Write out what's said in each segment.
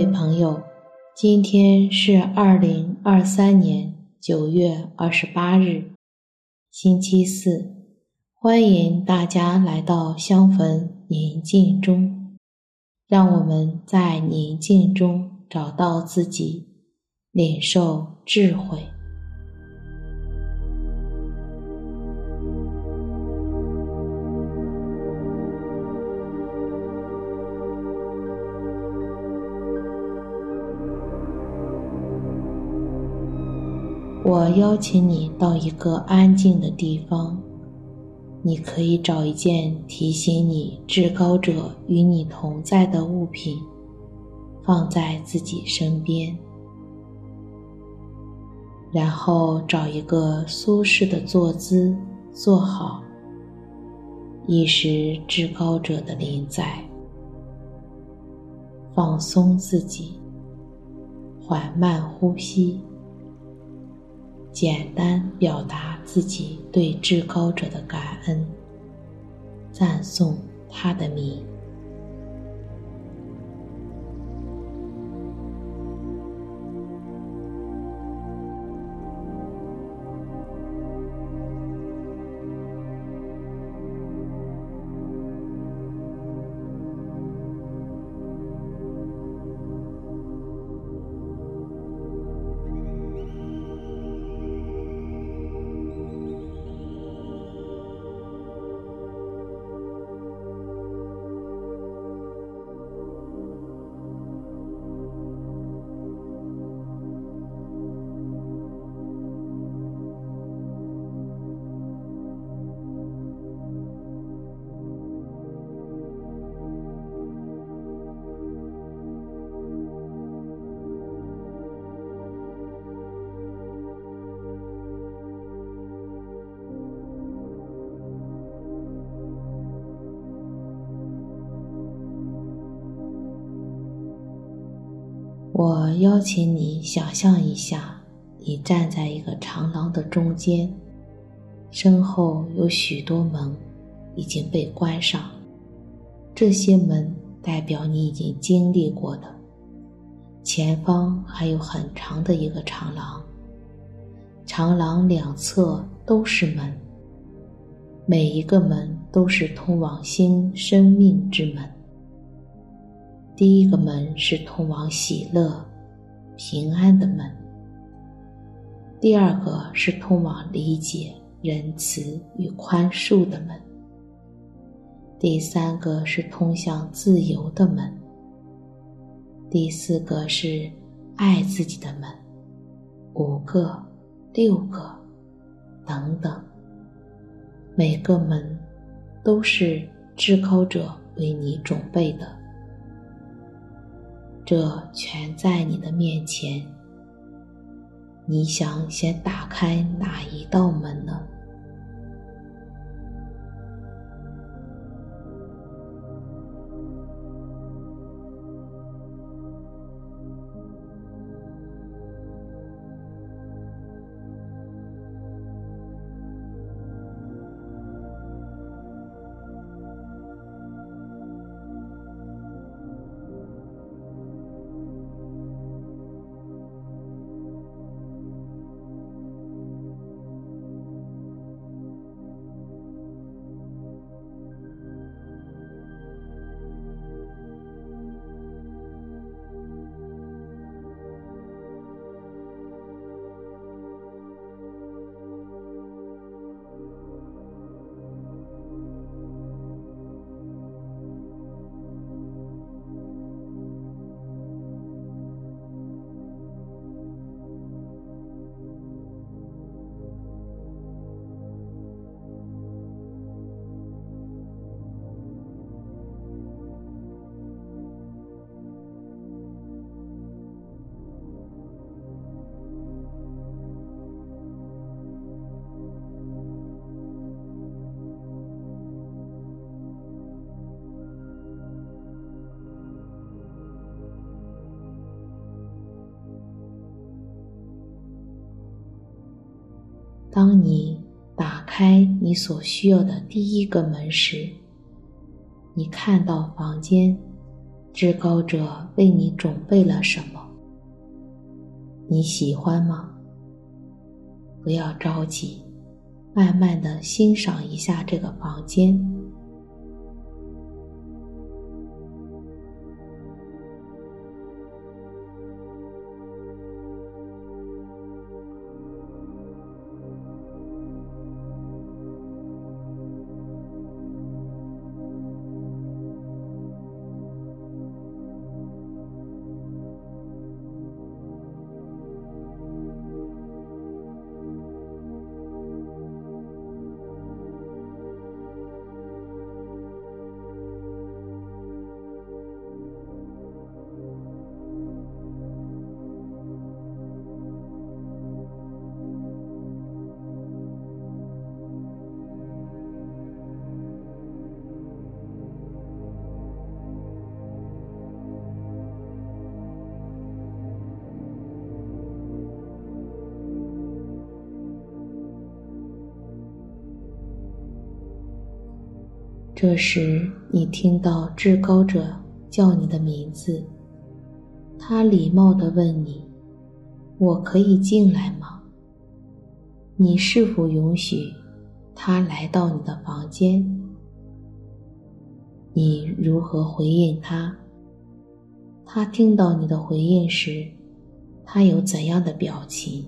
各位朋友，今天是二零二三年九月二十八日，星期四。欢迎大家来到香焚宁静中，让我们在宁静中找到自己，领受智慧。我邀请你到一个安静的地方，你可以找一件提醒你至高者与你同在的物品，放在自己身边，然后找一个舒适的坐姿坐好，意识至高者的临在，放松自己，缓慢呼吸。简单表达自己对至高者的感恩，赞颂他的名。我邀请你想象一下，你站在一个长廊的中间，身后有许多门已经被关上，这些门代表你已经经历过的。前方还有很长的一个长廊，长廊两侧都是门，每一个门都是通往新生命之门。第一个门是通往喜乐、平安的门；第二个是通往理解、仁慈与宽恕的门；第三个是通向自由的门；第四个是爱自己的门。五个、六个，等等，每个门都是至高者为你准备的。这全在你的面前，你想先打开哪一道门呢？当你打开你所需要的第一个门时，你看到房间至高者为你准备了什么？你喜欢吗？不要着急，慢慢的欣赏一下这个房间。这时，你听到至高者叫你的名字，他礼貌地问你：“我可以进来吗？”你是否允许他来到你的房间？你如何回应他？他听到你的回应时，他有怎样的表情？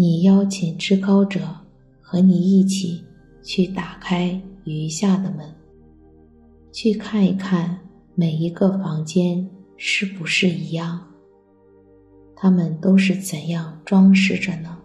你邀请至高者和你一起去打开余下的门，去看一看每一个房间是不是一样，他们都是怎样装饰着呢？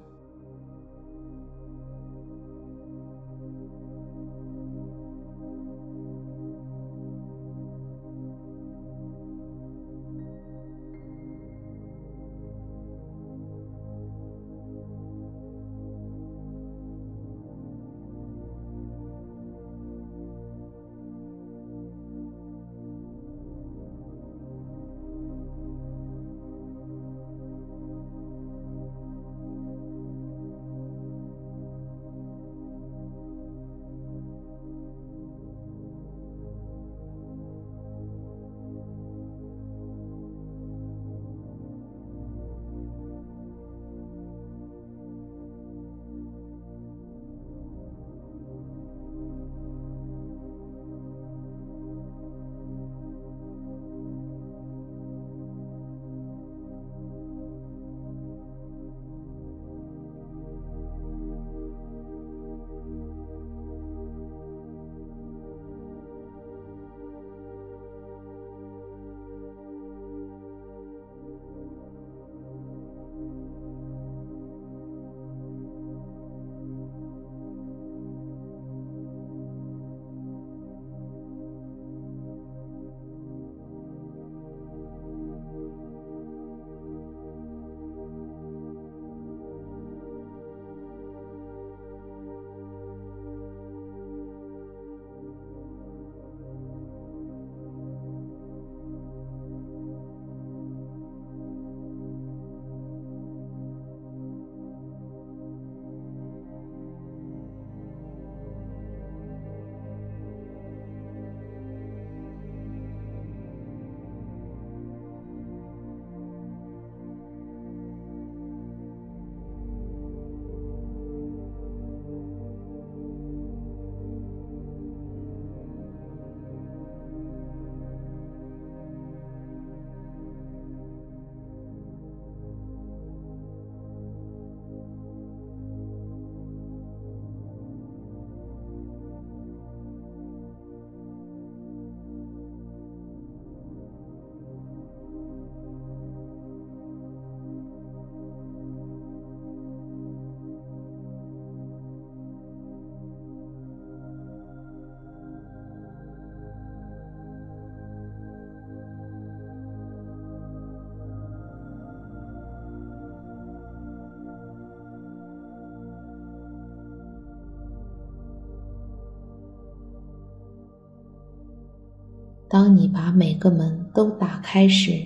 当你把每个门都打开时，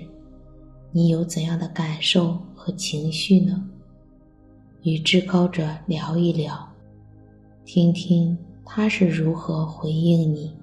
你有怎样的感受和情绪呢？与至高者聊一聊，听听他是如何回应你。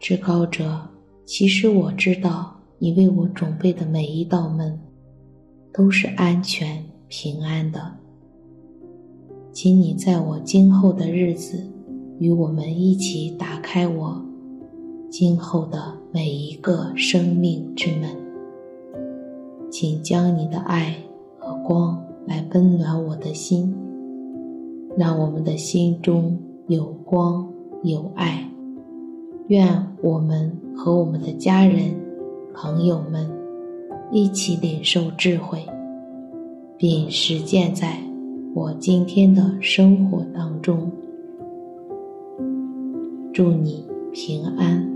至高者，其实我知道，你为我准备的每一道门，都是安全平安的。请你在我今后的日子，与我们一起打开我今后的每一个生命之门。请将你的爱和光来温暖我的心，让我们的心中有光有爱。愿我们和我们的家人、朋友们一起领受智慧，并实践在我今天的生活当中。祝你平安。